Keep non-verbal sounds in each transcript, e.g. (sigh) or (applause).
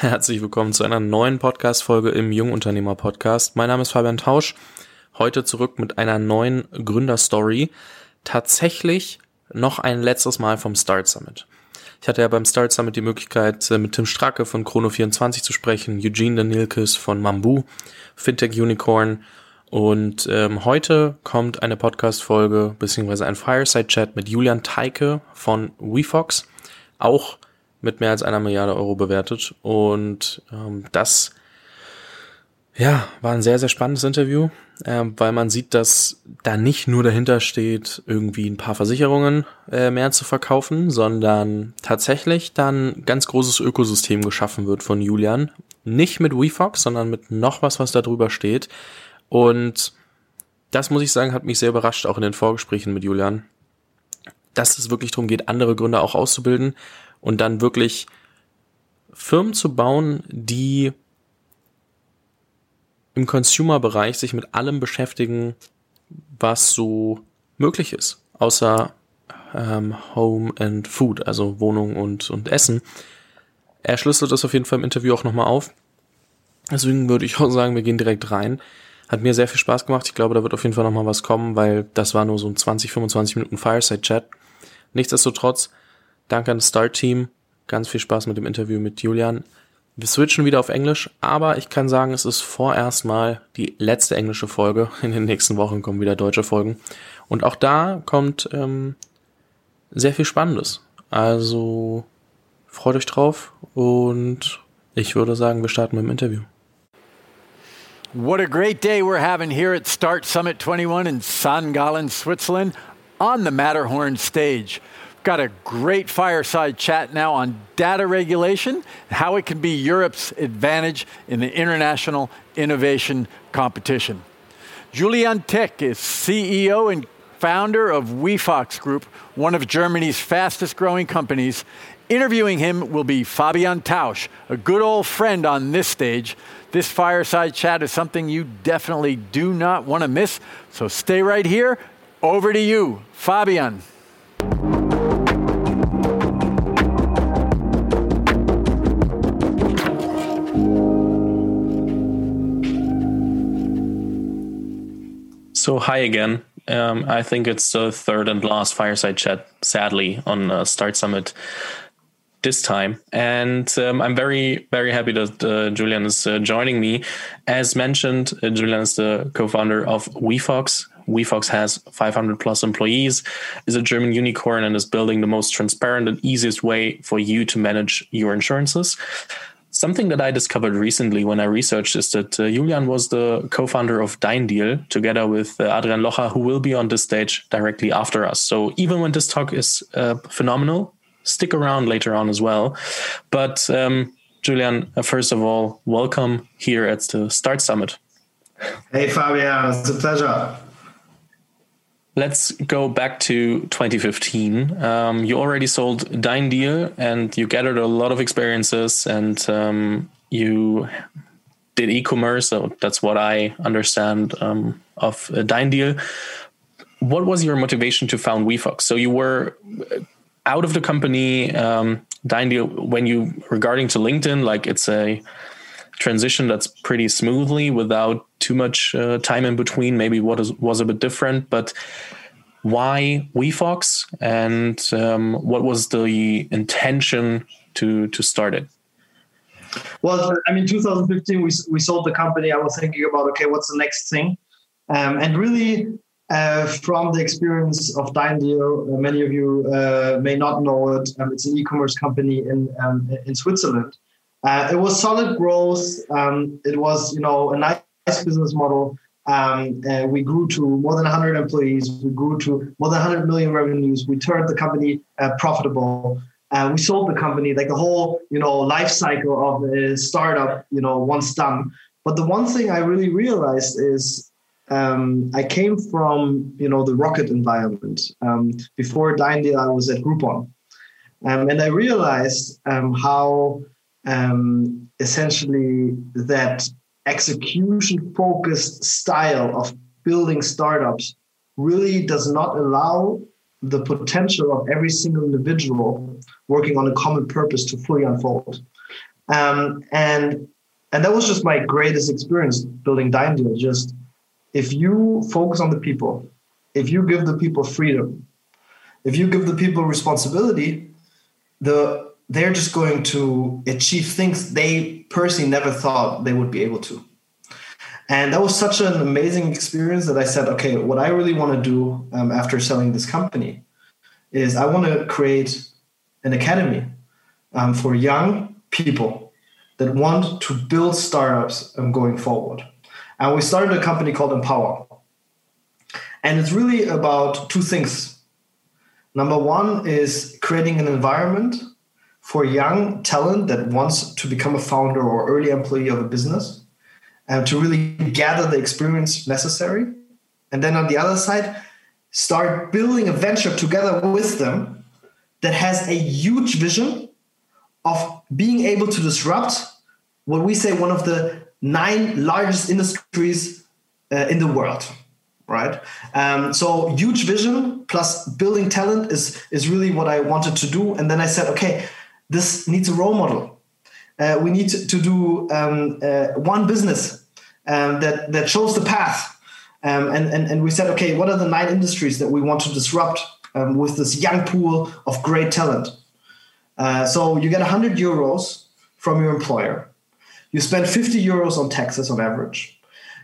Herzlich willkommen zu einer neuen Podcast-Folge im Jungunternehmer-Podcast. Mein Name ist Fabian Tausch. Heute zurück mit einer neuen Gründerstory. Tatsächlich noch ein letztes Mal vom Start Summit. Ich hatte ja beim Start Summit die Möglichkeit, äh, mit Tim Stracke von Chrono24 zu sprechen, Eugene Danilkes von Mambu, Fintech Unicorn. Und ähm, heute kommt eine Podcast-Folge beziehungsweise ein Fireside-Chat mit Julian Teike von WeFox. Auch mit mehr als einer Milliarde Euro bewertet. Und ähm, das ja, war ein sehr, sehr spannendes Interview, äh, weil man sieht, dass da nicht nur dahinter steht, irgendwie ein paar Versicherungen äh, mehr zu verkaufen, sondern tatsächlich dann ganz großes Ökosystem geschaffen wird von Julian. Nicht mit WeFox, sondern mit noch was, was da drüber steht. Und das muss ich sagen, hat mich sehr überrascht, auch in den Vorgesprächen mit Julian, dass es wirklich darum geht, andere Gründer auch auszubilden und dann wirklich Firmen zu bauen, die im Consumer-Bereich sich mit allem beschäftigen, was so möglich ist, außer ähm, Home and Food, also Wohnung und, und Essen. Er schlüsselt das auf jeden Fall im Interview auch nochmal auf. Deswegen würde ich auch sagen, wir gehen direkt rein. Hat mir sehr viel Spaß gemacht. Ich glaube, da wird auf jeden Fall nochmal was kommen, weil das war nur so ein 20, 25 Minuten Fireside-Chat. Nichtsdestotrotz, danke an das Start-Team. Ganz viel Spaß mit dem Interview mit Julian. Wir switchen wieder auf Englisch, aber ich kann sagen, es ist vorerst mal die letzte englische Folge. In den nächsten Wochen kommen wieder deutsche Folgen. Und auch da kommt ähm, sehr viel Spannendes. Also freut euch drauf und ich würde sagen, wir starten mit dem Interview. What a great day we're having here at Start Summit 21 in St. Gallen, Switzerland, on the Matterhorn stage. Got a great fireside chat now on data regulation how it can be Europe's advantage in the international innovation competition. Julian Teike is CEO and founder of WeFox Group, one of Germany's fastest growing companies. Interviewing him will be Fabian Tausch, a good old friend on this stage. This fireside chat is something you definitely do not want to miss, so stay right here. Over to you, Fabian. So, hi again. Um, I think it's the third and last fireside chat, sadly, on uh, Start Summit this time. And um, I'm very, very happy that uh, Julian is uh, joining me. As mentioned, uh, Julian is the co founder of WeFox. WeFox has 500 plus employees, is a German unicorn, and is building the most transparent and easiest way for you to manage your insurances. Something that I discovered recently when I researched is that uh, Julian was the co-founder of DeinDeal together with uh, Adrian Locher, who will be on this stage directly after us. So even when this talk is uh, phenomenal, stick around later on as well. But um, Julian, uh, first of all, welcome here at the Start Summit. Hey Fabian, it's a pleasure. Let's go back to 2015. Um, you already sold DeinDeal and you gathered a lot of experiences and um, you did e-commerce. So that's what I understand um, of uh, DeinDeal. What was your motivation to found WeFox? So you were uh, out of the company, um, DeinDeal, when you regarding to LinkedIn, like it's a transition that's pretty smoothly without too much uh, time in between. Maybe what is, was a bit different, but why WeFox and um, what was the intention to to start it? Well, I mean, 2015 we we sold the company. I was thinking about okay, what's the next thing, um, and really. Uh, from the experience of DeinDeal, uh, many of you uh, may not know it. Um, it's an e-commerce company in um, in Switzerland. Uh, it was solid growth. Um, it was, you know, a nice business model. Um, uh, we grew to more than 100 employees. We grew to more than 100 million revenues. We turned the company uh, profitable. Uh, we sold the company, like the whole, you know, life cycle of a startup, you know, once done. But the one thing I really realized is um, I came from, you know, the rocket environment. Um, before DeinDeal, I was at Groupon. Um, and I realized um, how um, essentially that execution focused style of building startups really does not allow the potential of every single individual working on a common purpose to fully unfold. Um, and and that was just my greatest experience building Deal. Just if you focus on the people, if you give the people freedom, if you give the people responsibility, the they're just going to achieve things they personally never thought they would be able to. And that was such an amazing experience that I said, okay, what I really want to do um, after selling this company is I want to create an academy um, for young people that want to build startups um, going forward. And we started a company called Empower. And it's really about two things. Number one is creating an environment for young talent that wants to become a founder or early employee of a business and to really gather the experience necessary. And then on the other side, start building a venture together with them that has a huge vision of being able to disrupt what we say one of the nine largest industries uh, in the world right um, so huge vision plus building talent is is really what i wanted to do and then i said okay this needs a role model uh, we need to, to do um, uh, one business um, that that shows the path um, and, and and we said okay what are the nine industries that we want to disrupt um, with this young pool of great talent uh, so you get 100 euros from your employer you spend 50 euros on taxes on average.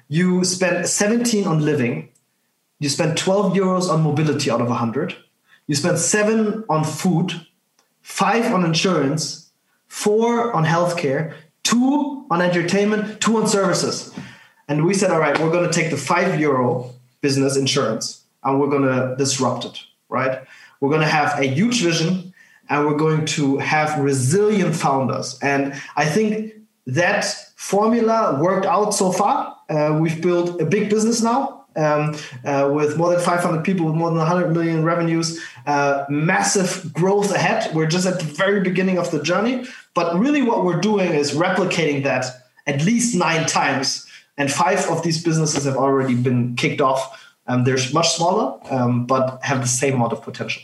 You spend 17 on living. You spend 12 euros on mobility out of 100. You spend seven on food, five on insurance, four on healthcare, two on entertainment, two on services. And we said, all right, we're going to take the five euro business insurance and we're going to disrupt it, right? We're going to have a huge vision and we're going to have resilient founders. And I think that formula worked out so far. Uh, we've built a big business now um, uh, with more than 500 people, with more than 100 million revenues, uh, massive growth ahead. We're just at the very beginning of the journey. But really, what we're doing is replicating that at least nine times. And five of these businesses have already been kicked off. Um, they're much smaller, um, but have the same amount of potential.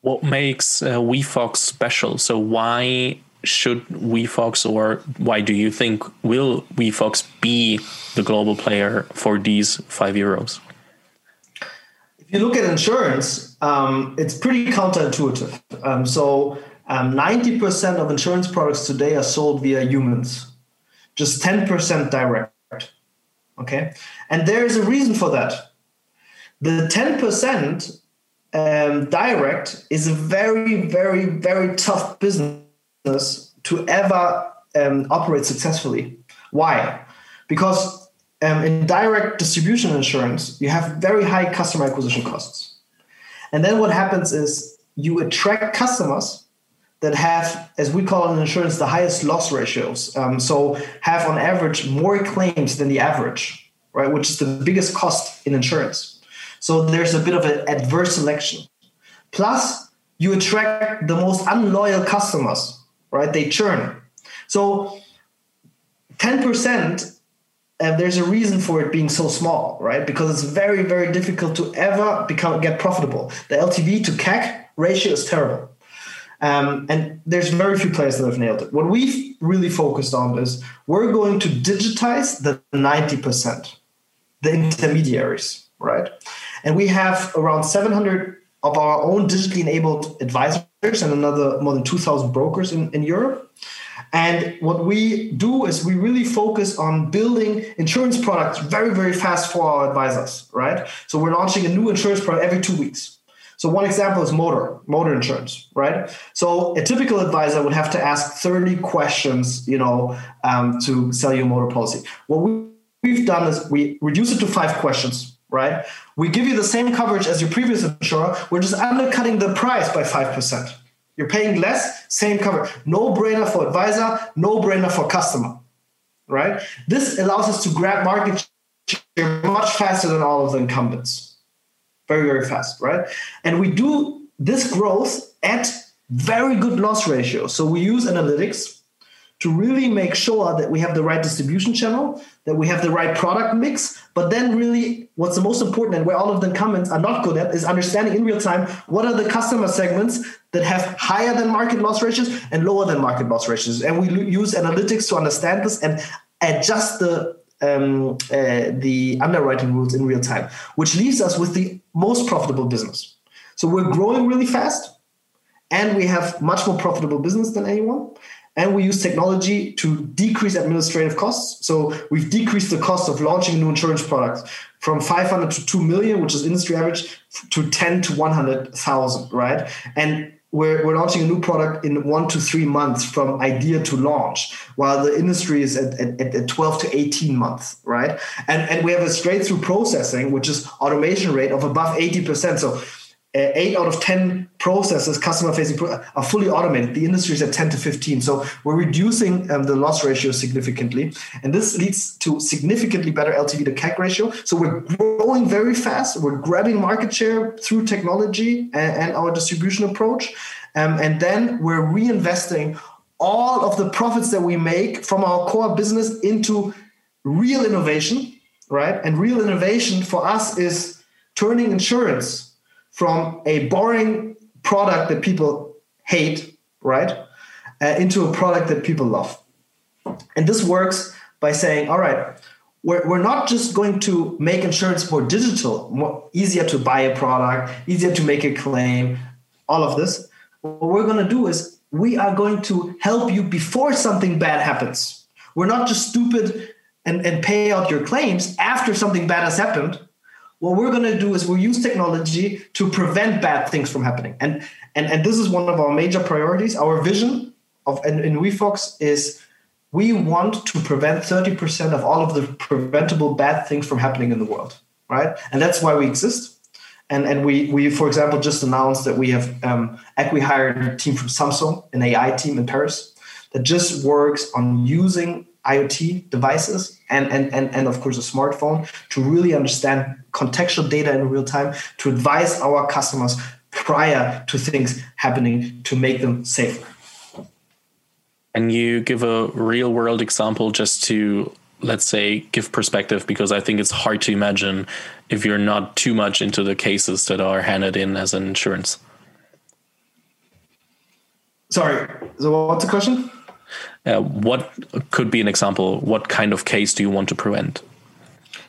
What makes uh, WeFox special? So, why should WeFox or why do you think will WeFox be the global player for these five euros? If you look at insurance, um, it's pretty counterintuitive. Um, so, um, 90% of insurance products today are sold via humans, just 10% direct. Okay. And there is a reason for that. The 10% um, direct is a very, very, very tough business to ever um, operate successfully. Why? Because um, in direct distribution insurance, you have very high customer acquisition costs. And then what happens is you attract customers that have, as we call in insurance, the highest loss ratios. Um, so have on average more claims than the average, right? Which is the biggest cost in insurance. So there's a bit of an adverse selection. Plus, you attract the most unloyal customers right? They churn. So 10%, uh, there's a reason for it being so small, right? Because it's very, very difficult to ever become get profitable. The LTV to CAC ratio is terrible. Um, and there's very few players that have nailed it. What we've really focused on is we're going to digitize the 90%, the intermediaries, right? And we have around 700 of our own digitally enabled advisors and another more than 2,000 brokers in, in Europe. And what we do is we really focus on building insurance products very, very fast for our advisors, right? So we're launching a new insurance product every two weeks. So one example is motor, motor insurance, right? So a typical advisor would have to ask 30 questions, you know, um, to sell you a motor policy. What we've done is we reduce it to five questions right? We give you the same coverage as your previous insurer. We're just undercutting the price by 5%. You're paying less, same cover. No brainer for advisor, no brainer for customer, right? This allows us to grab market share much faster than all of the incumbents. Very, very fast, right? And we do this growth at very good loss ratio. So we use analytics to really make sure that we have the right distribution channel, that we have the right product mix. But then, really, what's the most important and where all of the incumbents are not good at is understanding in real time what are the customer segments that have higher than market loss ratios and lower than market loss ratios. And we use analytics to understand this and adjust the um, uh, the underwriting rules in real time, which leaves us with the most profitable business. So we're growing really fast, and we have much more profitable business than anyone and we use technology to decrease administrative costs. So we've decreased the cost of launching a new insurance product from 500 to 2 million, which is industry average, to 10 to 100,000, right? And we're, we're launching a new product in one to three months from idea to launch, while the industry is at, at, at 12 to 18 months, right? And, and we have a straight through processing, which is automation rate of above 80%. So eight out of 10 processes, customer facing, are fully automated. The industry is at 10 to 15. So we're reducing um, the loss ratio significantly. And this leads to significantly better LTV to CAC ratio. So we're growing very fast. We're grabbing market share through technology and, and our distribution approach. Um, and then we're reinvesting all of the profits that we make from our core business into real innovation, right? And real innovation for us is turning insurance from a boring product that people hate, right, uh, into a product that people love. And this works by saying, all right, we're, we're not just going to make insurance more digital, more easier to buy a product, easier to make a claim, all of this. What we're going to do is we are going to help you before something bad happens. We're not just stupid and, and pay out your claims after something bad has happened what we're going to do is we'll use technology to prevent bad things from happening. And and and this is one of our major priorities. Our vision of in, in WeFox is we want to prevent 30% of all of the preventable bad things from happening in the world, right? And that's why we exist. And and we we for example just announced that we have um, acqui-hired a team from Samsung, an AI team in Paris that just works on using IoT devices and, and, and, and of course a smartphone to really understand contextual data in real time to advise our customers prior to things happening to make them safer. And you give a real world example just to let's say give perspective because I think it's hard to imagine if you're not too much into the cases that are handed in as an insurance. Sorry, so what's the question? Uh, what could be an example? What kind of case do you want to prevent?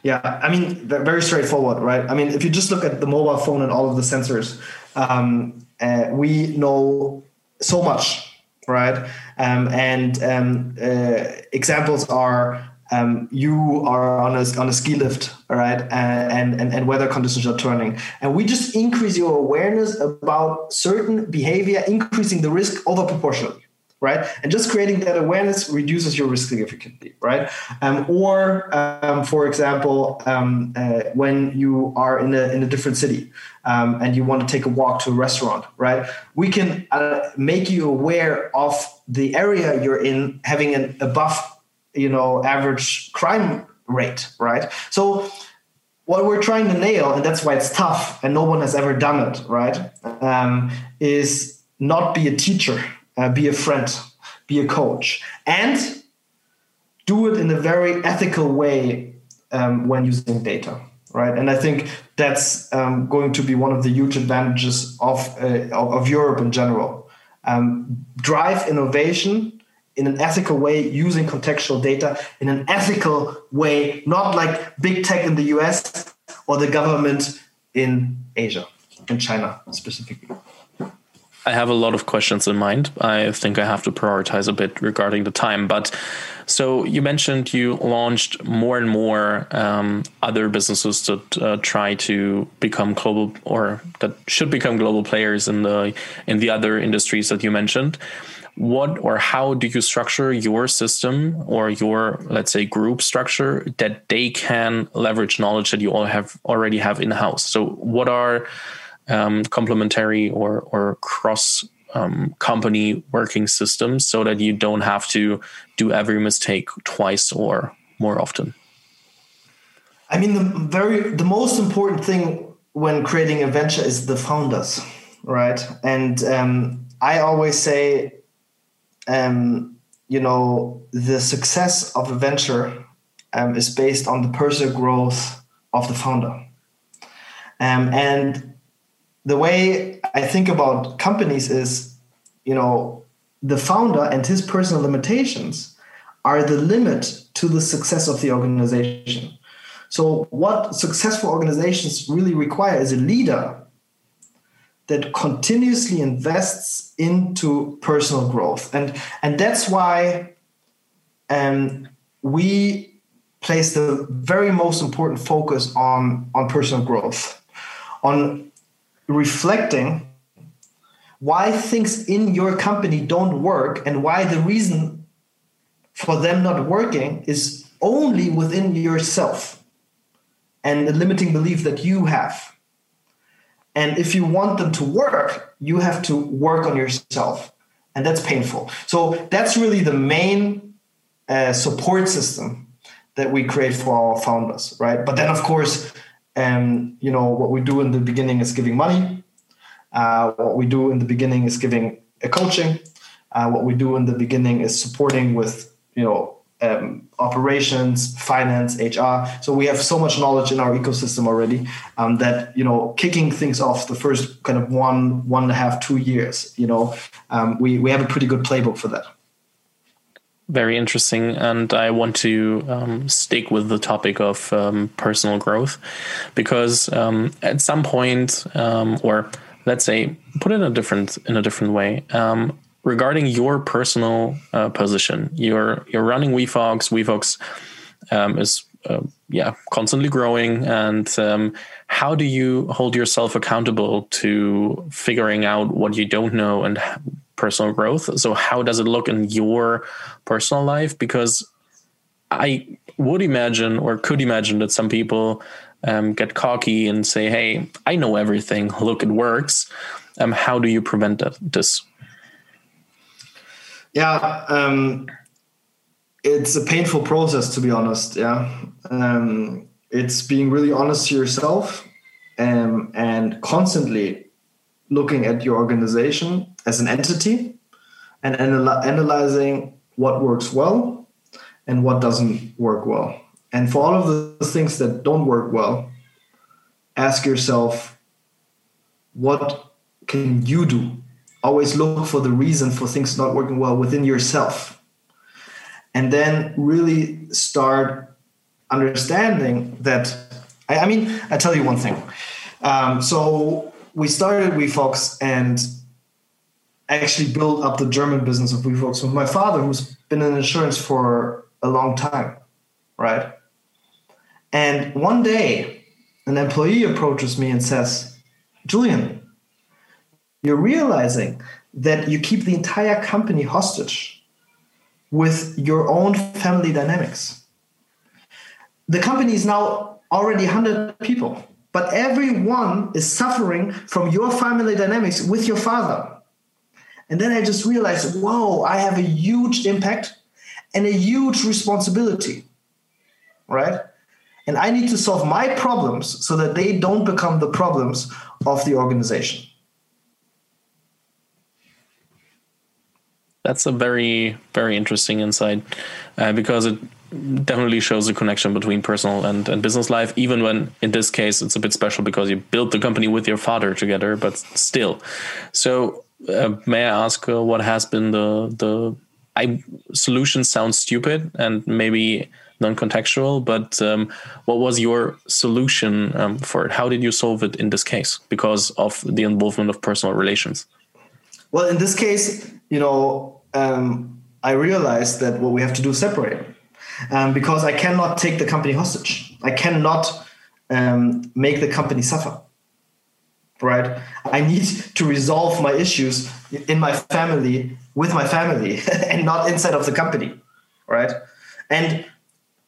Yeah, I mean, very straightforward, right? I mean, if you just look at the mobile phone and all of the sensors, um, uh, we know so much, right? Um, and um, uh, examples are um, you are on a, on a ski lift, all right, and, and, and weather conditions are turning. And we just increase your awareness about certain behavior, increasing the risk over proportionally right? And just creating that awareness reduces your risk significantly, right? Um, or, um, for example, um, uh, when you are in a, in a different city um, and you want to take a walk to a restaurant, right? We can uh, make you aware of the area you're in having an above, you know, average crime rate, right? So what we're trying to nail, and that's why it's tough, and no one has ever done it, right? Um, is not be a teacher uh, be a friend, be a coach, and do it in a very ethical way um, when using data, right? And I think that's um, going to be one of the huge advantages of uh, of Europe in general. Um, drive innovation in an ethical way using contextual data in an ethical way, not like big tech in the US or the government in Asia in China specifically. I have a lot of questions in mind. I think I have to prioritize a bit regarding the time. But so you mentioned you launched more and more um, other businesses that uh, try to become global or that should become global players in the in the other industries that you mentioned. What or how do you structure your system or your let's say group structure that they can leverage knowledge that you all have already have in house? So what are um, complementary or or cross um, company working systems so that you don't have to do every mistake twice or more often i mean the very the most important thing when creating a venture is the founders right and um, i always say um, you know, the success of a venture um, is based on the personal growth of the founder. Um, and the way I think about companies is, you know, the founder and his personal limitations are the limit to the success of the organization. So, what successful organizations really require is a leader that continuously invests into personal growth, and and that's why, um, we place the very most important focus on on personal growth, on reflecting why things in your company don't work and why the reason for them not working is only within yourself and the limiting belief that you have. And if you want them to work, you have to work on yourself. And that's painful. So that's really the main uh, support system that we create for our founders, right? But then, of course, um, you know, what we do in the beginning is giving money. Uh, what we do in the beginning is giving a coaching. Uh, what we do in the beginning is supporting with, you know, um, operations, finance, HR. So we have so much knowledge in our ecosystem already um, that you know, kicking things off the first kind of one, one and a half, two years, you know, um, we we have a pretty good playbook for that very interesting. And I want to um, stick with the topic of um, personal growth because um, at some point, um, or let's say, put it in a different in a different way. Um, regarding your personal uh, position, you're you're running WeFox. WeFox um, is uh, yeah constantly growing, and how do you hold yourself accountable to figuring out what you don't know and personal growth. So how does it look in your personal life? Because I would imagine or could imagine that some people um, get cocky and say, "Hey, I know everything. (laughs) Look, it works." Um, how do you prevent that, this? Yeah, um, it's a painful process to be honest. Yeah, um, it's being really honest to yourself um, and constantly looking at your organization as an entity and anal- analyzing what works well and what doesn't work well. And for all of the things that don't work well, ask yourself, what can you do? Always look for the reason for things not working well within yourself. And then really start understanding that. I, I mean, I tell you one thing. Um, so we started WeFox and actually built up the German business of WeFox with my father, who's been in insurance for a long time, right? And one day, an employee approaches me and says, Julian, you're realizing that you keep the entire company hostage with your own family dynamics. The company is now already 100 people but everyone is suffering from your family dynamics with your father. And then I just realized, whoa, I have a huge impact and a huge responsibility, right? And I need to solve my problems so that they don't become the problems of the organization. That's a very, very interesting insight uh, because it definitely shows a connection between personal and, and business life, even when in this case it's a bit special because you built the company with your father together, but still. So, uh, may I ask uh, what has been the the I solution sounds stupid and maybe non-contextual, but um, what was your solution um, for it? How did you solve it in this case because of the involvement of personal relations? Well, in this case, you know, um, I realized that what we have to do is separate um, because I cannot take the company hostage. I cannot um, make the company suffer. Right? I need to resolve my issues in my family with my family (laughs) and not inside of the company. Right? And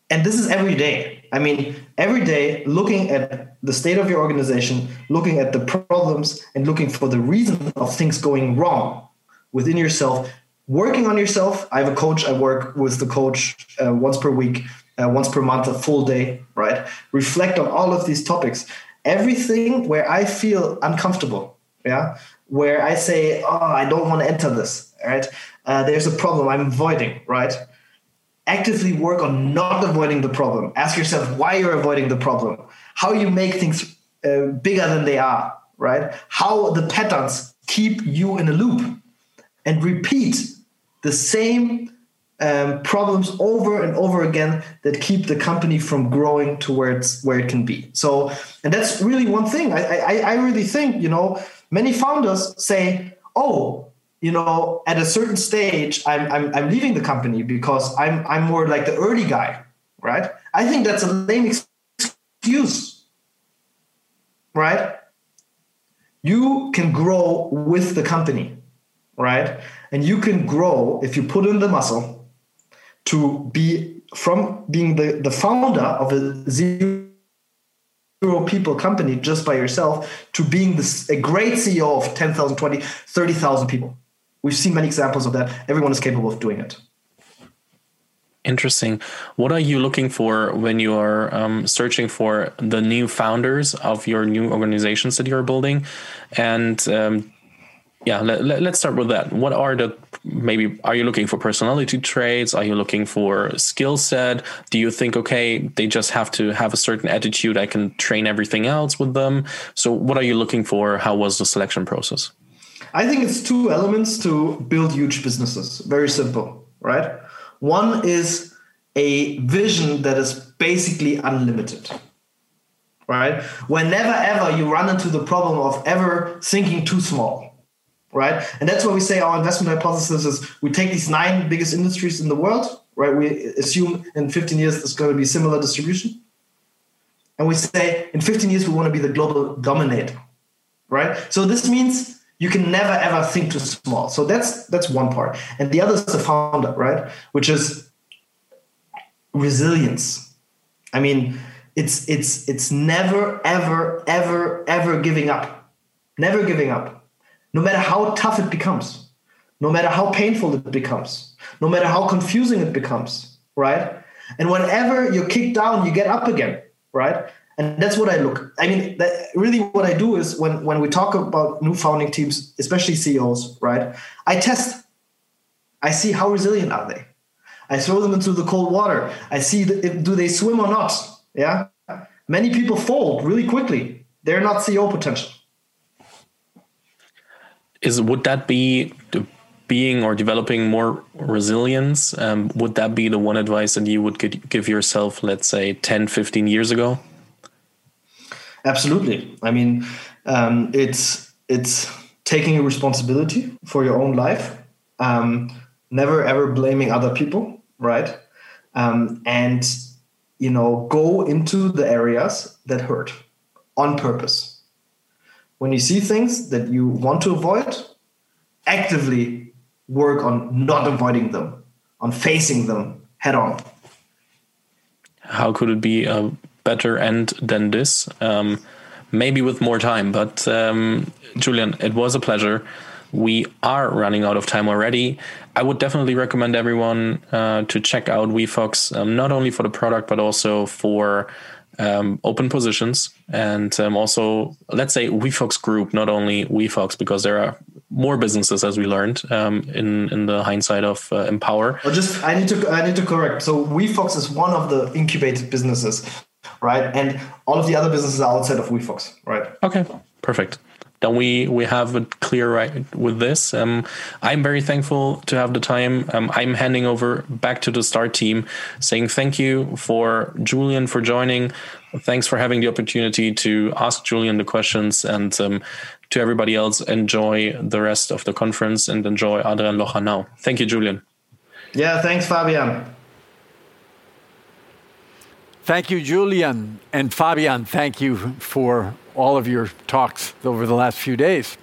and this is every day. I mean, every day looking at the state of your organization, looking at the problems, and looking for the reason of things going wrong within yourself working on yourself. I have a coach. I work with the coach uh, once per week, uh, once per month, a full day, right? Reflect on all of these topics. Everything where I feel uncomfortable, yeah, where I say, oh, I don't want to enter this. right? Uh, there's a problem I'm avoiding, right? Actively work on not avoiding the problem. Ask yourself why you're avoiding the problem, how you make things uh, bigger than they are, right? How the patterns keep you in a loop and repeat the same um, problems over and over again that keep the company from growing towards where it can be. So, and that's really one thing. I, I, I really think, you know, many founders say, oh, you know, at a certain stage, I'm, I'm, I'm leaving the company because I'm, I'm more like the early guy, right? I think that's a lame excuse, right? You can grow with the company, right? And you can grow if you put in the muscle to be from being the, the founder of a zero people company just by yourself to being this, a great CEO of 10,000, 20, 30,000 people. We've seen many examples of that. Everyone is capable of doing it. Interesting. What are you looking for when you are um, searching for the new founders of your new organizations that you're building? And um, yeah, let, let, let's start with that. What are the maybe are you looking for personality traits? Are you looking for skill set? Do you think okay, they just have to have a certain attitude? I can train everything else with them. So, what are you looking for? How was the selection process? I think it's two elements to build huge businesses. Very simple, right? One is a vision that is basically unlimited right? Whenever ever you run into the problem of ever thinking too small, right? And that's why we say our investment hypothesis is we take these nine biggest industries in the world, right? We assume in 15 years there's going to be similar distribution. And we say in 15 years we want to be the global dominator, right? So this means you can never ever think too small. So that's that's one part. And the other is the founder, right? Which is resilience. I mean, it's it's it's never ever ever ever giving up. Never giving up no matter how tough it becomes, no matter how painful it becomes, no matter how confusing it becomes, right? And whenever you're kicked down, you get up again, right? And that's what I look. I mean, really, what I do is when when we talk about new founding teams, especially CEOs, right? I test. I see how resilient are they. I throw them into the cold water. I see if, do they swim or not. Yeah. Many people fold really quickly. They're not CEO potential is would that be being or developing more resilience? Um, would that be the one advice that you would give yourself let's say 10 15 years ago? Absolutely. I mean um, it's it's taking a responsibility for your own life um, never ever blaming other people right? Um, and you know go into the areas that hurt on purpose when you see things that you want to avoid, actively work on not avoiding them, on facing them head on. How could it be a better end than this? Um, maybe with more time, but um, Julian, it was a pleasure. We are running out of time already. I would definitely recommend everyone uh, to check out WeFox, um, not only for the product, but also for um, open positions and um, also let's say WeFox Group, not only WeFox, because there are more businesses as we learned um, in in the hindsight of uh, Empower. Well, just I need to I need to correct. So WeFox is one of the incubated businesses, right? And all of the other businesses are outside of WeFox, right? Okay, perfect then we we have it clear right with this. Um, I'm very thankful to have the time. Um, I'm handing over back to the star team, saying thank you for Julian for joining. Thanks for having the opportunity to ask Julian the questions, and um, to everybody else, enjoy the rest of the conference and enjoy Adrian Locher now. Thank you, Julian. Yeah, thanks, Fabian. Thank you, Julian. And Fabian, thank you for all of your talks over the last few days.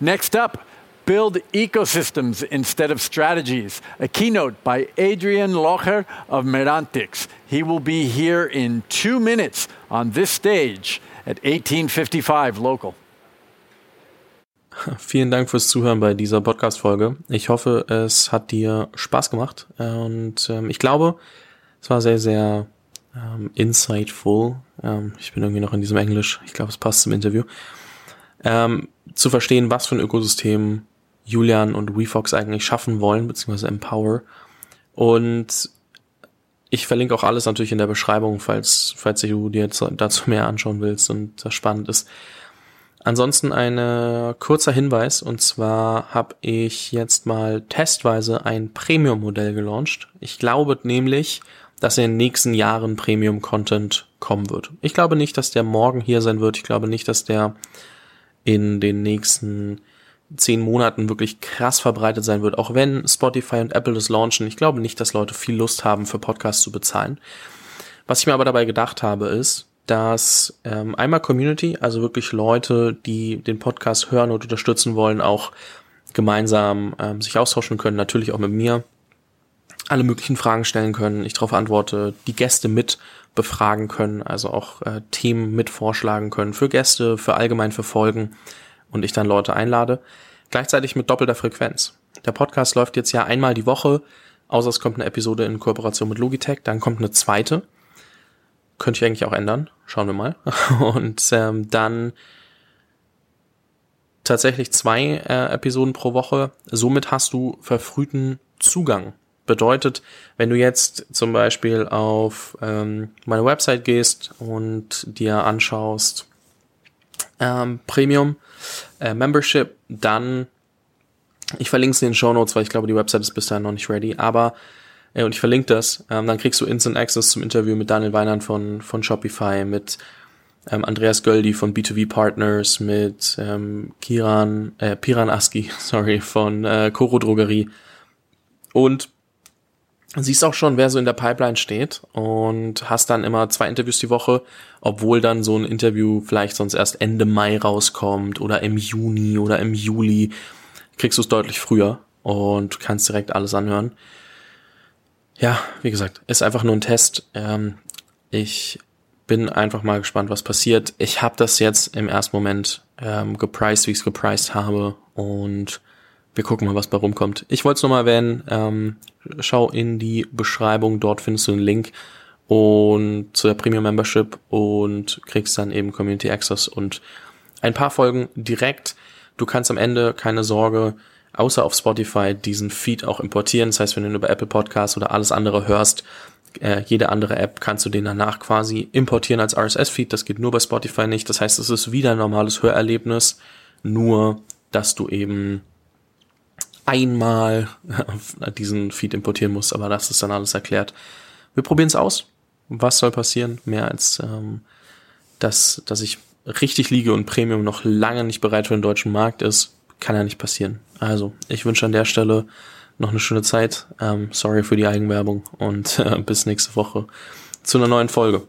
Next up, build ecosystems instead of strategies. A keynote by Adrian Locher of Merantix. He will be here in two minutes on this stage at 1855 local. (laughs) Vielen Dank fürs Zuhören bei dieser Podcast-Folge. Ich hoffe, es hat dir Spaß gemacht und ähm, ich glaube, es war sehr, sehr ähm, insightful, ähm, ich bin irgendwie noch in diesem Englisch, ich glaube, es passt zum Interview, ähm, zu verstehen, was für ein Ökosystem Julian und WeFox eigentlich schaffen wollen, beziehungsweise Empower. Und ich verlinke auch alles natürlich in der Beschreibung, falls, falls du dir dazu mehr anschauen willst und das spannend ist. Ansonsten ein kurzer Hinweis, und zwar habe ich jetzt mal testweise ein Premium-Modell gelauncht. Ich glaube nämlich, dass in den nächsten Jahren Premium-Content kommen wird. Ich glaube nicht, dass der morgen hier sein wird. Ich glaube nicht, dass der in den nächsten zehn Monaten wirklich krass verbreitet sein wird, auch wenn Spotify und Apple das launchen. Ich glaube nicht, dass Leute viel Lust haben, für Podcasts zu bezahlen. Was ich mir aber dabei gedacht habe, ist, dass ähm, einmal Community, also wirklich Leute, die den Podcast hören und unterstützen wollen, auch gemeinsam ähm, sich austauschen können, natürlich auch mit mir, alle möglichen Fragen stellen können, ich darauf antworte, die Gäste mit befragen können, also auch äh, Themen mit vorschlagen können für Gäste, für allgemein für Folgen und ich dann Leute einlade. Gleichzeitig mit doppelter Frequenz. Der Podcast läuft jetzt ja einmal die Woche, außer es kommt eine Episode in Kooperation mit Logitech, dann kommt eine zweite. Könnte ich eigentlich auch ändern. Schauen wir mal. (laughs) Und ähm, dann tatsächlich zwei äh, Episoden pro Woche. Somit hast du verfrühten Zugang. Bedeutet, wenn du jetzt zum Beispiel auf ähm, meine Website gehst und dir anschaust ähm, Premium äh, Membership, dann ich verlinke es in den Show Notes, weil ich glaube, die Website ist bis dahin noch nicht ready, aber äh, und ich verlinke das, ähm, dann kriegst du Instant Access zum Interview mit Daniel Weinand von, von Shopify, mit ähm, Andreas Göldi von B2B Partners, mit ähm, Kiran, äh, Piran Aski, (laughs) sorry, von äh, Koro Drogerie. Und siehst auch schon, wer so in der Pipeline steht und hast dann immer zwei Interviews die Woche, obwohl dann so ein Interview vielleicht sonst erst Ende Mai rauskommt oder im Juni oder im Juli, kriegst du es deutlich früher und kannst direkt alles anhören. Ja, wie gesagt, ist einfach nur ein Test. Ähm, ich bin einfach mal gespannt, was passiert. Ich habe das jetzt im ersten Moment ähm, gepriced, wie ich es gepriced habe und wir gucken mal, was bei rumkommt. Ich wollte es nochmal erwähnen. Ähm, schau in die Beschreibung, dort findest du einen Link und zu der Premium Membership und kriegst dann eben Community Access und ein paar Folgen direkt. Du kannst am Ende keine Sorge außer auf Spotify diesen Feed auch importieren. Das heißt, wenn du über Apple Podcasts oder alles andere hörst, äh, jede andere App kannst du den danach quasi importieren als RSS-Feed. Das geht nur bei Spotify nicht. Das heißt, es ist wieder ein normales Hörerlebnis, nur dass du eben einmal (laughs) diesen Feed importieren musst, aber das ist dann alles erklärt. Wir probieren es aus. Was soll passieren? Mehr als ähm, dass, dass ich richtig liege und Premium noch lange nicht bereit für den deutschen Markt ist kann ja nicht passieren. Also, ich wünsche an der Stelle noch eine schöne Zeit. Ähm, sorry für die Eigenwerbung und äh, (laughs) bis nächste Woche zu einer neuen Folge.